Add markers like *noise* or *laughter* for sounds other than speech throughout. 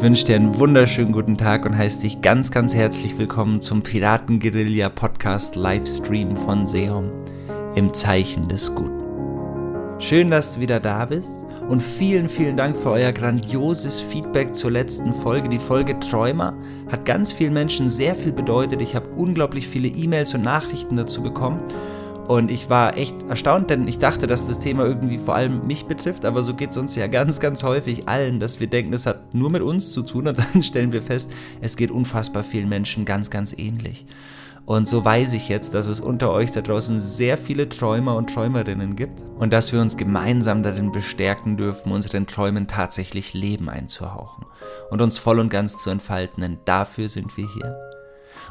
Ich wünsche dir einen wunderschönen guten Tag und heiße dich ganz, ganz herzlich willkommen zum Piraten-Guerilla Podcast Livestream von Seom im Zeichen des Guten. Schön, dass du wieder da bist und vielen, vielen Dank für euer grandioses Feedback zur letzten Folge. Die Folge Träumer hat ganz vielen Menschen sehr viel bedeutet. Ich habe unglaublich viele E-Mails und Nachrichten dazu bekommen. Und ich war echt erstaunt, denn ich dachte, dass das Thema irgendwie vor allem mich betrifft, aber so geht es uns ja ganz, ganz häufig allen, dass wir denken, es hat nur mit uns zu tun und dann *laughs* stellen wir fest, es geht unfassbar vielen Menschen ganz, ganz ähnlich. Und so weiß ich jetzt, dass es unter euch da draußen sehr viele Träumer und Träumerinnen gibt und dass wir uns gemeinsam darin bestärken dürfen, unseren Träumen tatsächlich Leben einzuhauchen und uns voll und ganz zu entfalten, denn dafür sind wir hier.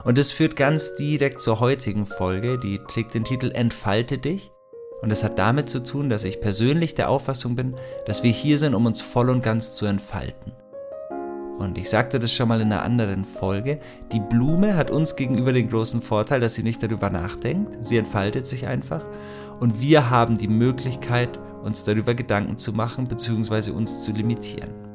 Und es führt ganz direkt zur heutigen Folge, die trägt den Titel Entfalte dich. Und es hat damit zu tun, dass ich persönlich der Auffassung bin, dass wir hier sind, um uns voll und ganz zu entfalten. Und ich sagte das schon mal in einer anderen Folge, die Blume hat uns gegenüber den großen Vorteil, dass sie nicht darüber nachdenkt, sie entfaltet sich einfach und wir haben die Möglichkeit, uns darüber Gedanken zu machen bzw. uns zu limitieren.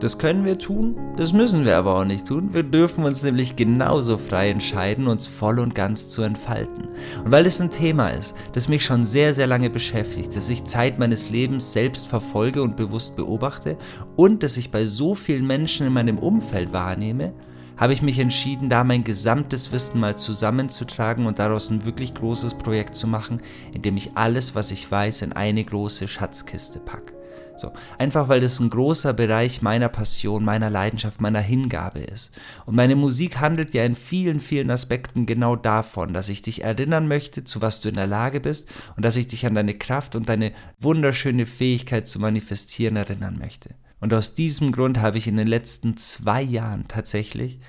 Das können wir tun, das müssen wir aber auch nicht tun. Wir dürfen uns nämlich genauso frei entscheiden, uns voll und ganz zu entfalten. Und weil es ein Thema ist, das mich schon sehr, sehr lange beschäftigt, das ich Zeit meines Lebens selbst verfolge und bewusst beobachte und das ich bei so vielen Menschen in meinem Umfeld wahrnehme, habe ich mich entschieden, da mein gesamtes Wissen mal zusammenzutragen und daraus ein wirklich großes Projekt zu machen, in dem ich alles, was ich weiß, in eine große Schatzkiste packe. So, einfach weil das ein großer Bereich meiner Passion, meiner Leidenschaft, meiner Hingabe ist. Und meine Musik handelt ja in vielen, vielen Aspekten genau davon, dass ich dich erinnern möchte, zu was du in der Lage bist und dass ich dich an deine Kraft und deine wunderschöne Fähigkeit zu manifestieren erinnern möchte. Und aus diesem Grund habe ich in den letzten zwei Jahren tatsächlich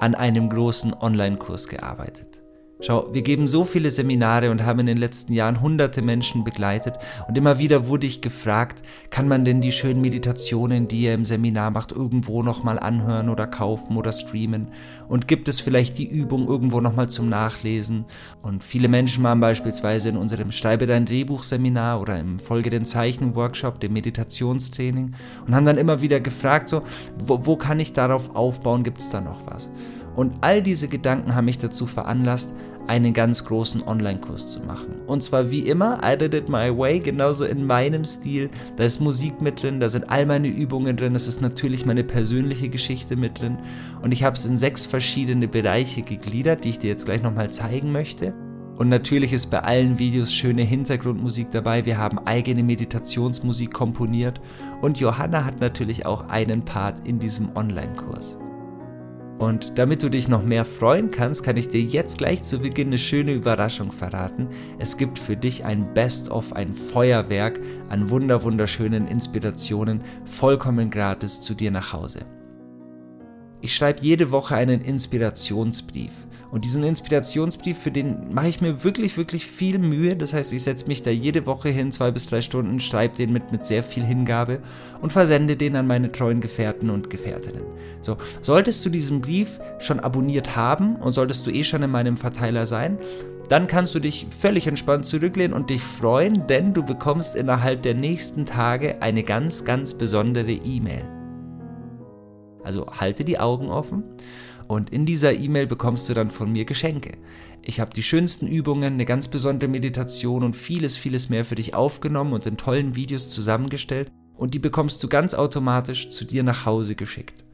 an einem großen Online-Kurs gearbeitet. Schau, wir geben so viele Seminare und haben in den letzten Jahren hunderte Menschen begleitet und immer wieder wurde ich gefragt, kann man denn die schönen Meditationen, die ihr im Seminar macht, irgendwo nochmal anhören oder kaufen oder streamen? Und gibt es vielleicht die Übung irgendwo nochmal zum Nachlesen? Und viele Menschen waren beispielsweise in unserem Schreibe dein Drehbuch-Seminar oder im Folge den Zeichen-Workshop, dem Meditationstraining und haben dann immer wieder gefragt, so, wo, wo kann ich darauf aufbauen, gibt es da noch was? Und all diese Gedanken haben mich dazu veranlasst, einen ganz großen Online-Kurs zu machen. Und zwar wie immer, I did it my way, genauso in meinem Stil. Da ist Musik mit drin, da sind all meine Übungen drin, es ist natürlich meine persönliche Geschichte mit drin. Und ich habe es in sechs verschiedene Bereiche gegliedert, die ich dir jetzt gleich nochmal zeigen möchte. Und natürlich ist bei allen Videos schöne Hintergrundmusik dabei. Wir haben eigene Meditationsmusik komponiert. Und Johanna hat natürlich auch einen Part in diesem Online-Kurs. Und damit du dich noch mehr freuen kannst, kann ich dir jetzt gleich zu Beginn eine schöne Überraschung verraten. Es gibt für dich ein Best-of, ein Feuerwerk an wunder wunderschönen Inspirationen vollkommen gratis zu dir nach Hause. Ich schreibe jede Woche einen Inspirationsbrief. Und diesen Inspirationsbrief, für den mache ich mir wirklich, wirklich viel Mühe. Das heißt, ich setze mich da jede Woche hin, zwei bis drei Stunden, schreibe den mit, mit sehr viel Hingabe und versende den an meine treuen Gefährten und Gefährtinnen. So, solltest du diesen Brief schon abonniert haben und solltest du eh schon in meinem Verteiler sein, dann kannst du dich völlig entspannt zurücklehnen und dich freuen, denn du bekommst innerhalb der nächsten Tage eine ganz, ganz besondere E-Mail. Also halte die Augen offen und in dieser E-Mail bekommst du dann von mir Geschenke. Ich habe die schönsten Übungen, eine ganz besondere Meditation und vieles, vieles mehr für dich aufgenommen und in tollen Videos zusammengestellt und die bekommst du ganz automatisch zu dir nach Hause geschickt.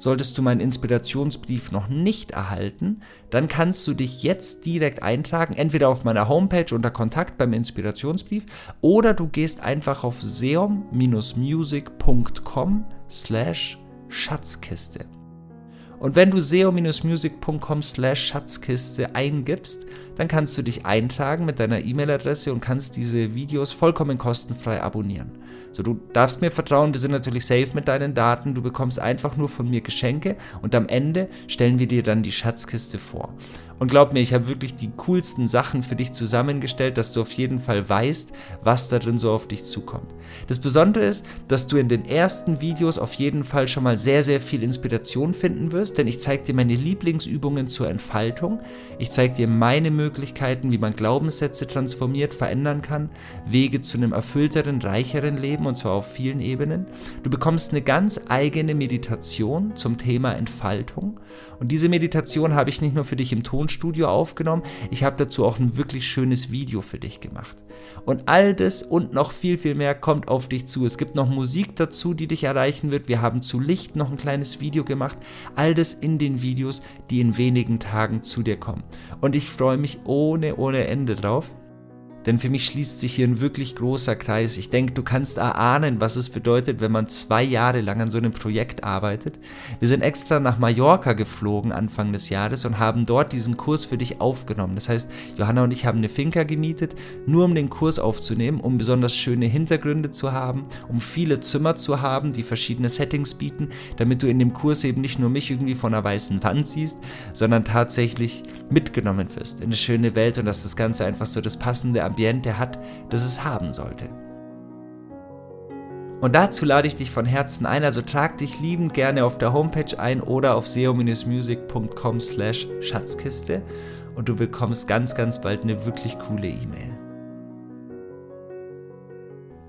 Solltest du meinen Inspirationsbrief noch nicht erhalten, dann kannst du dich jetzt direkt eintragen, entweder auf meiner Homepage unter Kontakt beim Inspirationsbrief oder du gehst einfach auf seom-music.com slash Schatzkiste. Und wenn du seo-music.com slash Schatzkiste eingibst, dann kannst du dich eintragen mit deiner E-Mail-Adresse und kannst diese Videos vollkommen kostenfrei abonnieren. So, du darfst mir vertrauen, wir sind natürlich safe mit deinen Daten, du bekommst einfach nur von mir Geschenke und am Ende stellen wir dir dann die Schatzkiste vor. Und glaub mir, ich habe wirklich die coolsten Sachen für dich zusammengestellt, dass du auf jeden Fall weißt, was da drin so auf dich zukommt. Das Besondere ist, dass du in den ersten Videos auf jeden Fall schon mal sehr, sehr viel Inspiration finden wirst, denn ich zeige dir meine Lieblingsübungen zur Entfaltung. Ich zeige dir meine Möglichkeiten, Startmöglichkeiten, wie man Glaubenssätze transformiert, verändern kann, Wege zu einem erfüllteren, reicheren Leben und zwar auf vielen Ebenen. Du bekommst eine ganz eigene Meditation zum Thema Entfaltung und diese Meditation habe ich nicht nur für dich im Tonstudio aufgenommen, ich habe dazu auch ein wirklich schönes Video für dich gemacht. Und all das und noch viel, viel mehr kommt auf dich zu. Es gibt noch Musik dazu, die dich erreichen wird. Wir haben zu Licht noch ein kleines Video gemacht. All das in den Videos, die in wenigen Tagen zu dir kommen. Und ich freue mich ohne, ohne Ende drauf. Denn für mich schließt sich hier ein wirklich großer Kreis. Ich denke, du kannst erahnen, was es bedeutet, wenn man zwei Jahre lang an so einem Projekt arbeitet. Wir sind extra nach Mallorca geflogen Anfang des Jahres und haben dort diesen Kurs für dich aufgenommen. Das heißt, Johanna und ich haben eine Finca gemietet, nur um den Kurs aufzunehmen, um besonders schöne Hintergründe zu haben, um viele Zimmer zu haben, die verschiedene Settings bieten, damit du in dem Kurs eben nicht nur mich irgendwie von einer weißen Wand siehst, sondern tatsächlich mitgenommen wirst in eine schöne Welt und dass das Ganze einfach so das passende Ambiente hat, das es haben sollte. Und dazu lade ich dich von Herzen ein, also trag dich liebend gerne auf der Homepage ein oder auf seo-music.com slash Schatzkiste und du bekommst ganz, ganz bald eine wirklich coole E-Mail.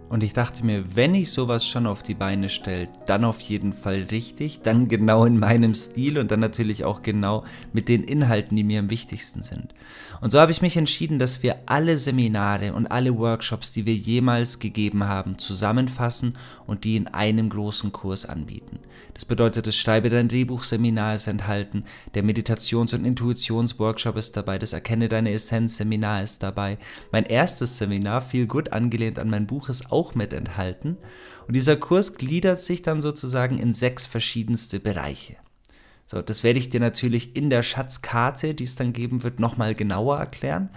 Und ich dachte mir, wenn ich sowas schon auf die Beine stelle, dann auf jeden Fall richtig, dann genau in meinem Stil und dann natürlich auch genau mit den Inhalten, die mir am wichtigsten sind. Und so habe ich mich entschieden, dass wir alle Seminare und alle Workshops, die wir jemals gegeben haben, zusammenfassen und die in einem großen Kurs anbieten. Das bedeutet, das Schreibe dein Drehbuch-Seminar ist enthalten, der Meditations- und Intuitions-Workshop ist dabei, das Erkenne deine Essenz-Seminar ist dabei. Mein erstes Seminar, viel gut angelehnt an mein Buch, ist auch auch mit enthalten. Und dieser Kurs gliedert sich dann sozusagen in sechs verschiedenste Bereiche. So, das werde ich dir natürlich in der Schatzkarte, die es dann geben wird, nochmal genauer erklären.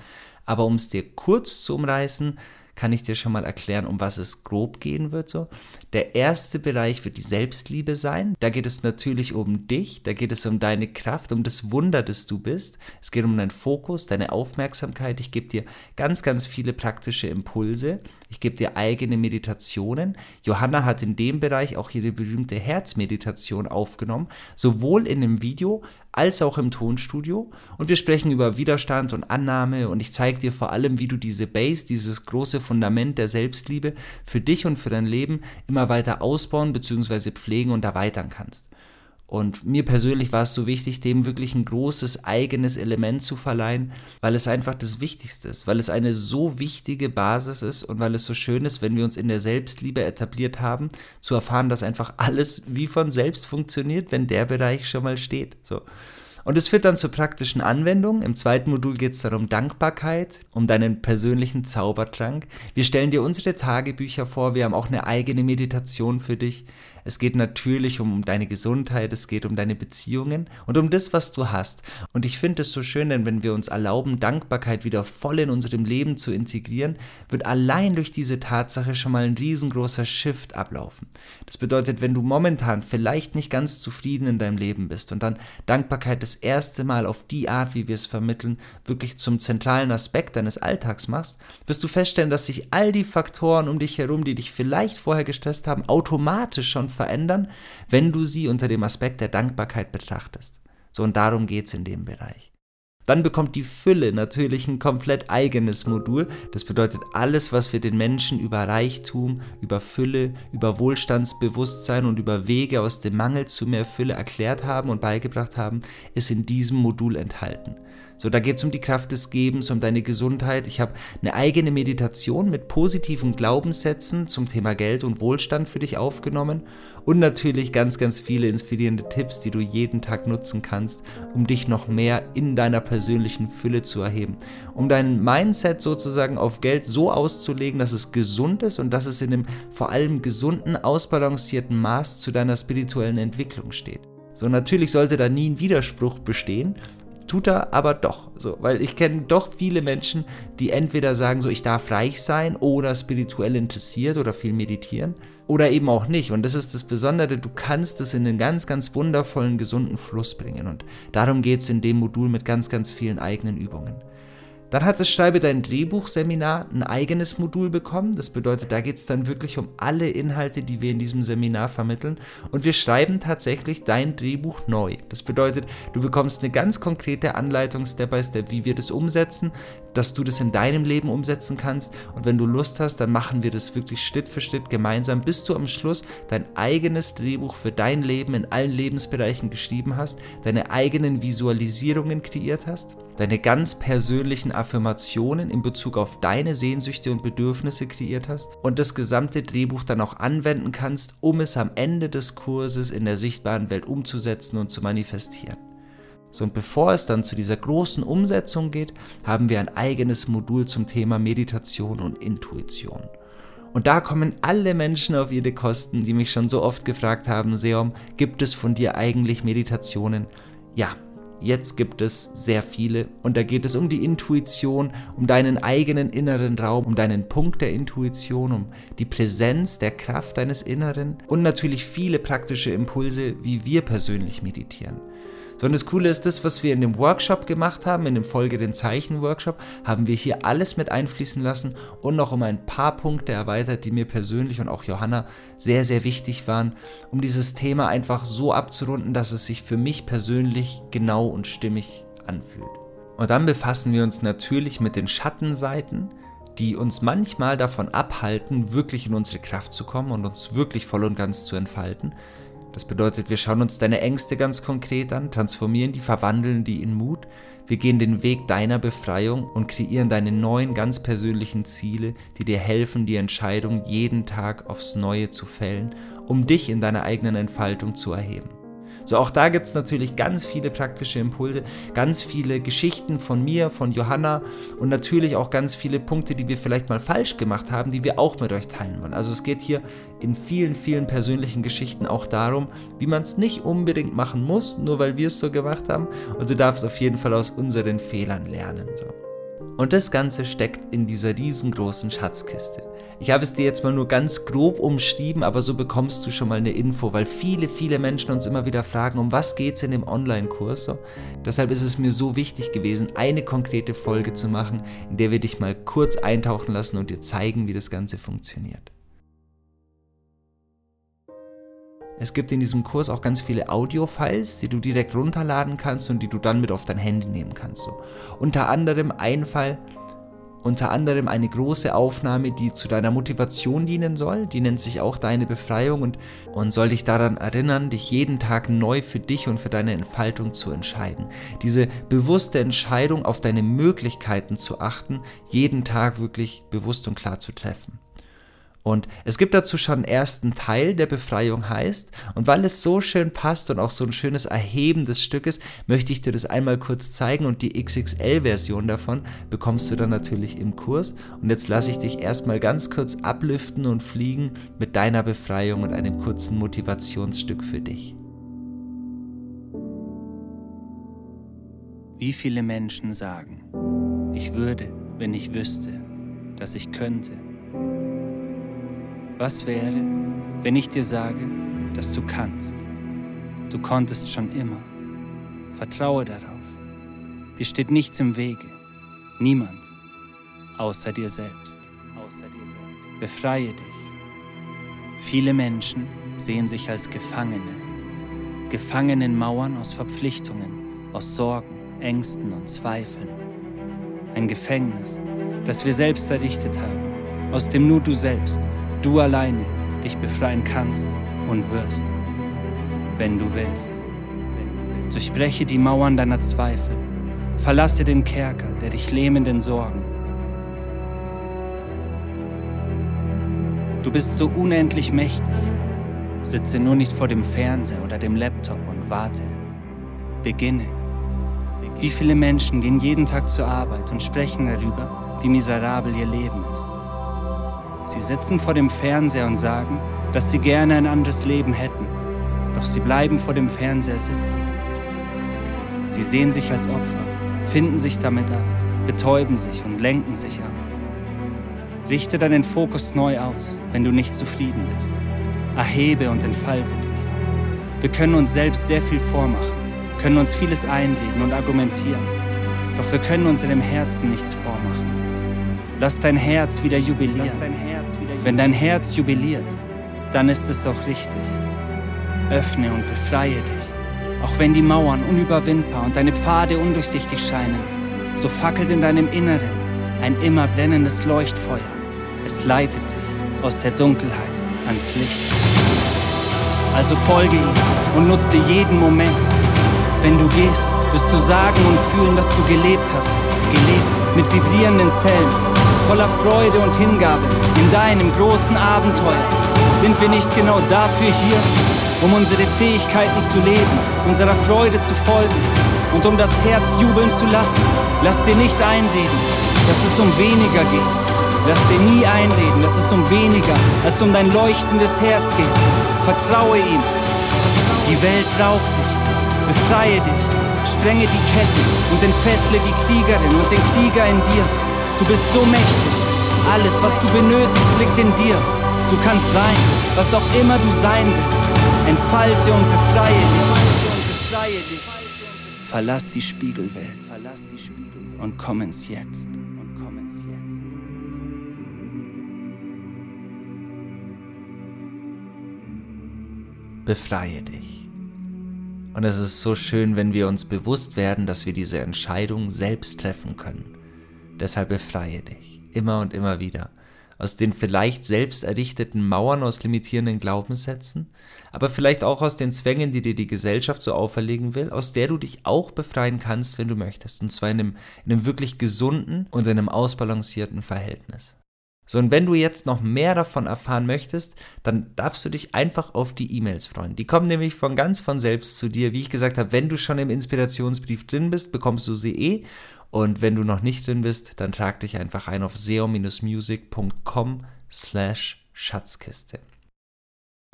Aber um es dir kurz zu umreißen, kann ich dir schon mal erklären, um was es grob gehen wird. So. Der erste Bereich wird die Selbstliebe sein. Da geht es natürlich um dich, da geht es um deine Kraft, um das Wunder, das du bist. Es geht um deinen Fokus, deine Aufmerksamkeit. Ich gebe dir ganz, ganz viele praktische Impulse. Ich gebe dir eigene Meditationen. Johanna hat in dem Bereich auch ihre berühmte Herzmeditation aufgenommen, sowohl in einem Video als auch im Tonstudio. Und wir sprechen über Widerstand und Annahme und ich zeige dir vor allem, wie du diese Base, dieses große Fundament der Selbstliebe für dich und für dein Leben immer weiter ausbauen bzw. pflegen und erweitern kannst. Und mir persönlich war es so wichtig, dem wirklich ein großes eigenes Element zu verleihen, weil es einfach das Wichtigste ist, weil es eine so wichtige Basis ist und weil es so schön ist, wenn wir uns in der Selbstliebe etabliert haben, zu erfahren, dass einfach alles wie von selbst funktioniert, wenn der Bereich schon mal steht. So. Und es führt dann zur praktischen Anwendung. Im zweiten Modul geht es darum Dankbarkeit, um deinen persönlichen Zaubertrank. Wir stellen dir unsere Tagebücher vor, wir haben auch eine eigene Meditation für dich. Es geht natürlich um deine Gesundheit, es geht um deine Beziehungen und um das, was du hast. Und ich finde es so schön, denn wenn wir uns erlauben, Dankbarkeit wieder voll in unserem Leben zu integrieren, wird allein durch diese Tatsache schon mal ein riesengroßer Shift ablaufen. Das bedeutet, wenn du momentan vielleicht nicht ganz zufrieden in deinem Leben bist und dann Dankbarkeit das erste Mal auf die Art, wie wir es vermitteln, wirklich zum zentralen Aspekt deines Alltags machst, wirst du feststellen, dass sich all die Faktoren um dich herum, die dich vielleicht vorher gestresst haben, automatisch schon verändern, wenn du sie unter dem Aspekt der Dankbarkeit betrachtest. So und darum geht es in dem Bereich. Dann bekommt die Fülle natürlich ein komplett eigenes Modul. Das bedeutet, alles, was wir den Menschen über Reichtum, über Fülle, über Wohlstandsbewusstsein und über Wege aus dem Mangel zu mehr Fülle erklärt haben und beigebracht haben, ist in diesem Modul enthalten. So, da geht es um die Kraft des Gebens, um deine Gesundheit. Ich habe eine eigene Meditation mit positiven Glaubenssätzen zum Thema Geld und Wohlstand für dich aufgenommen und natürlich ganz, ganz viele inspirierende Tipps, die du jeden Tag nutzen kannst, um dich noch mehr in deiner persönlichen Fülle zu erheben. Um dein Mindset sozusagen auf Geld so auszulegen, dass es gesund ist und dass es in einem vor allem gesunden, ausbalancierten Maß zu deiner spirituellen Entwicklung steht. So, natürlich sollte da nie ein Widerspruch bestehen, tut er aber doch. So, weil ich kenne doch viele Menschen, die entweder sagen, so ich darf reich sein oder spirituell interessiert oder viel meditieren oder eben auch nicht. Und das ist das Besondere, du kannst es in einen ganz, ganz wundervollen, gesunden Fluss bringen. Und darum geht es in dem Modul mit ganz, ganz vielen eigenen Übungen. Dann hat das Schreibe dein Drehbuch-Seminar ein eigenes Modul bekommen. Das bedeutet, da geht es dann wirklich um alle Inhalte, die wir in diesem Seminar vermitteln. Und wir schreiben tatsächlich dein Drehbuch neu. Das bedeutet, du bekommst eine ganz konkrete Anleitung Step by Step, wie wir das umsetzen, dass du das in deinem Leben umsetzen kannst. Und wenn du Lust hast, dann machen wir das wirklich Schritt für Schritt gemeinsam, bis du am Schluss dein eigenes Drehbuch für dein Leben in allen Lebensbereichen geschrieben hast, deine eigenen Visualisierungen kreiert hast deine ganz persönlichen Affirmationen in Bezug auf deine Sehnsüchte und Bedürfnisse kreiert hast und das gesamte Drehbuch dann auch anwenden kannst, um es am Ende des Kurses in der sichtbaren Welt umzusetzen und zu manifestieren. So, und bevor es dann zu dieser großen Umsetzung geht, haben wir ein eigenes Modul zum Thema Meditation und Intuition. Und da kommen alle Menschen auf ihre Kosten, die mich schon so oft gefragt haben, Seom, gibt es von dir eigentlich Meditationen? Ja, Jetzt gibt es sehr viele und da geht es um die Intuition, um deinen eigenen inneren Raum, um deinen Punkt der Intuition, um die Präsenz der Kraft deines Inneren und natürlich viele praktische Impulse, wie wir persönlich meditieren. Sondern das Coole ist, das, was wir in dem Workshop gemacht haben, in dem Folge den Zeichen-Workshop, haben wir hier alles mit einfließen lassen und noch um ein paar Punkte erweitert, die mir persönlich und auch Johanna sehr, sehr wichtig waren, um dieses Thema einfach so abzurunden, dass es sich für mich persönlich genau und stimmig anfühlt. Und dann befassen wir uns natürlich mit den Schattenseiten, die uns manchmal davon abhalten, wirklich in unsere Kraft zu kommen und uns wirklich voll und ganz zu entfalten. Das bedeutet, wir schauen uns deine Ängste ganz konkret an, transformieren die, verwandeln die in Mut. Wir gehen den Weg deiner Befreiung und kreieren deine neuen ganz persönlichen Ziele, die dir helfen, die Entscheidung jeden Tag aufs Neue zu fällen, um dich in deiner eigenen Entfaltung zu erheben. So, auch da gibt es natürlich ganz viele praktische Impulse, ganz viele Geschichten von mir, von Johanna und natürlich auch ganz viele Punkte, die wir vielleicht mal falsch gemacht haben, die wir auch mit euch teilen wollen. Also es geht hier in vielen, vielen persönlichen Geschichten auch darum, wie man es nicht unbedingt machen muss, nur weil wir es so gemacht haben. Und du darfst auf jeden Fall aus unseren Fehlern lernen. So. Und das Ganze steckt in dieser riesengroßen Schatzkiste. Ich habe es dir jetzt mal nur ganz grob umschrieben, aber so bekommst du schon mal eine Info, weil viele, viele Menschen uns immer wieder fragen, um was geht es in dem Online-Kurs. Deshalb ist es mir so wichtig gewesen, eine konkrete Folge zu machen, in der wir dich mal kurz eintauchen lassen und dir zeigen, wie das Ganze funktioniert. Es gibt in diesem Kurs auch ganz viele Audio-Files, die du direkt runterladen kannst und die du dann mit auf dein Handy nehmen kannst. So. Unter anderem ein Fall, unter anderem eine große Aufnahme, die zu deiner Motivation dienen soll. Die nennt sich auch deine Befreiung und, und soll dich daran erinnern, dich jeden Tag neu für dich und für deine Entfaltung zu entscheiden. Diese bewusste Entscheidung, auf deine Möglichkeiten zu achten, jeden Tag wirklich bewusst und klar zu treffen. Und es gibt dazu schon einen ersten Teil, der Befreiung heißt. Und weil es so schön passt und auch so ein schönes Erheben des Stückes, möchte ich dir das einmal kurz zeigen. Und die XXL-Version davon bekommst du dann natürlich im Kurs. Und jetzt lasse ich dich erstmal ganz kurz ablüften und fliegen mit deiner Befreiung und einem kurzen Motivationsstück für dich. Wie viele Menschen sagen, ich würde, wenn ich wüsste, dass ich könnte was wäre, wenn ich dir sage, dass du kannst? Du konntest schon immer. Vertraue darauf. Dir steht nichts im Wege. Niemand. Außer dir selbst. Außer dir selbst. Befreie dich. Viele Menschen sehen sich als Gefangene. Gefangen in Mauern aus Verpflichtungen, aus Sorgen, Ängsten und Zweifeln. Ein Gefängnis, das wir selbst errichtet haben, aus dem nur du selbst du alleine dich befreien kannst und wirst, wenn du willst. Durchbreche die Mauern deiner Zweifel, verlasse den Kerker der dich lähmenden Sorgen. Du bist so unendlich mächtig. Sitze nur nicht vor dem Fernseher oder dem Laptop und warte. Beginne. Wie viele Menschen gehen jeden Tag zur Arbeit und sprechen darüber, wie miserabel ihr Leben ist. Sie sitzen vor dem Fernseher und sagen, dass sie gerne ein anderes Leben hätten, doch sie bleiben vor dem Fernseher sitzen. Sie sehen sich als Opfer, finden sich damit ab, betäuben sich und lenken sich ab. Richte deinen Fokus neu aus, wenn du nicht zufrieden bist. Erhebe und entfalte dich. Wir können uns selbst sehr viel vormachen, können uns vieles einreden und argumentieren. Doch wir können unserem Herzen nichts vormachen. Lass dein Herz wieder jubilieren. Wenn dein Herz jubiliert, dann ist es auch richtig. Öffne und befreie dich. Auch wenn die Mauern unüberwindbar und deine Pfade undurchsichtig scheinen, so fackelt in deinem Inneren ein immer brennendes Leuchtfeuer. Es leitet dich aus der Dunkelheit ans Licht. Also folge ihm und nutze jeden Moment. Wenn du gehst, wirst du sagen und fühlen, dass du gelebt hast. Gelebt mit vibrierenden Zellen, voller Freude und Hingabe in deinem großen Abenteuer. Sind wir nicht genau dafür hier, um unsere Fähigkeiten zu leben, unserer Freude zu folgen und um das Herz jubeln zu lassen? Lass dir nicht einreden, dass es um weniger geht. Lass dir nie einreden, dass es um weniger als um dein leuchtendes Herz geht. Vertraue ihm. Die Welt braucht dich. Befreie dich. Sprenge die Ketten und entfessle die Kriegerin und den Krieger in dir. Du bist so mächtig. Alles, was du benötigst, liegt in dir. Du kannst sein, was auch immer du sein willst. Entfalte und befreie dich. Verlass die Spiegelwelt. Und komm ins Jetzt. Befreie dich. Und es ist so schön, wenn wir uns bewusst werden, dass wir diese Entscheidung selbst treffen können. Deshalb befreie dich. Immer und immer wieder aus den vielleicht selbst errichteten Mauern aus limitierenden Glaubenssätzen, aber vielleicht auch aus den Zwängen, die dir die Gesellschaft so auferlegen will, aus der du dich auch befreien kannst, wenn du möchtest, und zwar in einem, in einem wirklich gesunden und in einem ausbalancierten Verhältnis. So, und wenn du jetzt noch mehr davon erfahren möchtest, dann darfst du dich einfach auf die E-Mails freuen. Die kommen nämlich von ganz von selbst zu dir. Wie ich gesagt habe, wenn du schon im Inspirationsbrief drin bist, bekommst du sie eh. Und wenn du noch nicht drin bist, dann trag dich einfach ein auf seo-music.com slash Schatzkiste.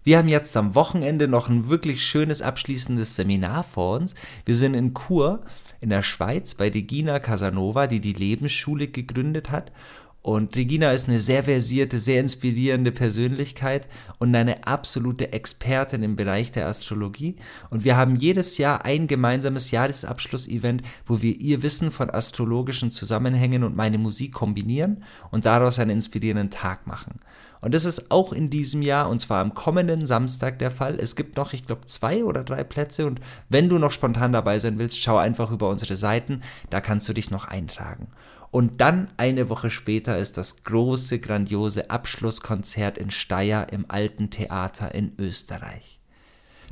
Wir haben jetzt am Wochenende noch ein wirklich schönes abschließendes Seminar vor uns. Wir sind in Chur in der Schweiz bei Regina Casanova, die die Lebensschule gegründet hat. Und Regina ist eine sehr versierte, sehr inspirierende Persönlichkeit und eine absolute Expertin im Bereich der Astrologie. Und wir haben jedes Jahr ein gemeinsames Jahresabschlussevent, wo wir ihr Wissen von astrologischen Zusammenhängen und meine Musik kombinieren und daraus einen inspirierenden Tag machen. Und das ist auch in diesem Jahr und zwar am kommenden Samstag der Fall. Es gibt noch, ich glaube, zwei oder drei Plätze und wenn du noch spontan dabei sein willst, schau einfach über unsere Seiten, da kannst du dich noch eintragen. Und dann eine Woche später ist das große, grandiose Abschlusskonzert in Steyr im Alten Theater in Österreich.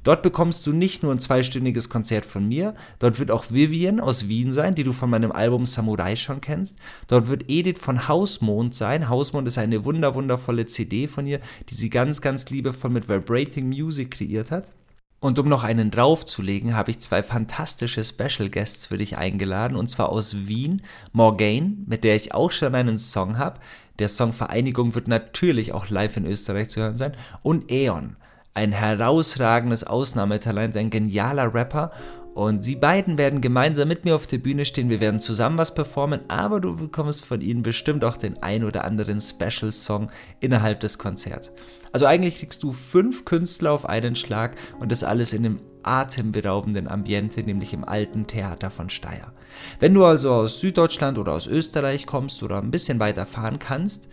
Dort bekommst du nicht nur ein zweistündiges Konzert von mir, dort wird auch Vivian aus Wien sein, die du von meinem Album Samurai schon kennst. Dort wird Edith von Hausmond sein. Hausmond ist eine wunderwundervolle CD von ihr, die sie ganz, ganz liebevoll mit Vibrating Music kreiert hat. Und um noch einen draufzulegen, habe ich zwei fantastische Special Guests für dich eingeladen, und zwar aus Wien, Morgane, mit der ich auch schon einen Song habe. Der Song Vereinigung wird natürlich auch live in Österreich zu hören sein. Und Eon, ein herausragendes Ausnahmetalent, ein genialer Rapper. Und sie beiden werden gemeinsam mit mir auf der Bühne stehen. Wir werden zusammen was performen, aber du bekommst von ihnen bestimmt auch den ein oder anderen Special Song innerhalb des Konzerts. Also eigentlich kriegst du fünf Künstler auf einen Schlag und das alles in einem atemberaubenden Ambiente, nämlich im alten Theater von Steyr. Wenn du also aus Süddeutschland oder aus Österreich kommst oder ein bisschen weiter fahren kannst,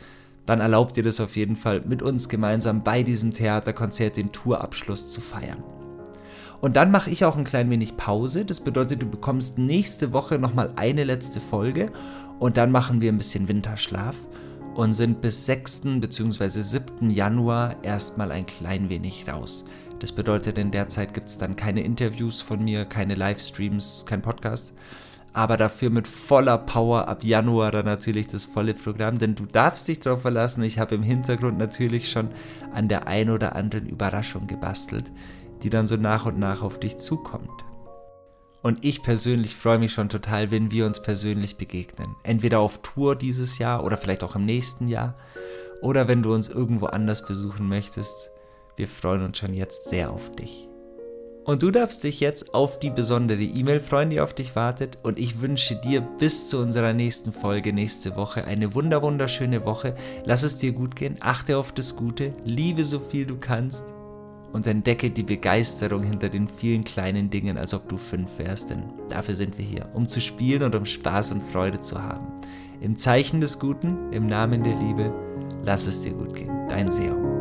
dann erlaubt dir das auf jeden Fall mit uns gemeinsam bei diesem Theaterkonzert den Tourabschluss zu feiern. Und dann mache ich auch ein klein wenig Pause. Das bedeutet, du bekommst nächste Woche nochmal eine letzte Folge und dann machen wir ein bisschen Winterschlaf und sind bis 6. bzw. 7. Januar erstmal ein klein wenig raus. Das bedeutet, in der Zeit gibt es dann keine Interviews von mir, keine Livestreams, kein Podcast. Aber dafür mit voller Power ab Januar dann natürlich das volle Programm, denn du darfst dich darauf verlassen. Ich habe im Hintergrund natürlich schon an der ein oder anderen Überraschung gebastelt, die dann so nach und nach auf dich zukommt. Und ich persönlich freue mich schon total, wenn wir uns persönlich begegnen. Entweder auf Tour dieses Jahr oder vielleicht auch im nächsten Jahr. Oder wenn du uns irgendwo anders besuchen möchtest. Wir freuen uns schon jetzt sehr auf dich. Und du darfst dich jetzt auf die besondere E-Mail freuen, die auf dich wartet. Und ich wünsche dir bis zu unserer nächsten Folge nächste Woche eine wunder wunderschöne Woche. Lass es dir gut gehen, achte auf das Gute, liebe so viel du kannst und entdecke die Begeisterung hinter den vielen kleinen Dingen, als ob du fünf wärst, denn dafür sind wir hier, um zu spielen und um Spaß und Freude zu haben. Im Zeichen des Guten, im Namen der Liebe, lass es dir gut gehen. Dein Seon.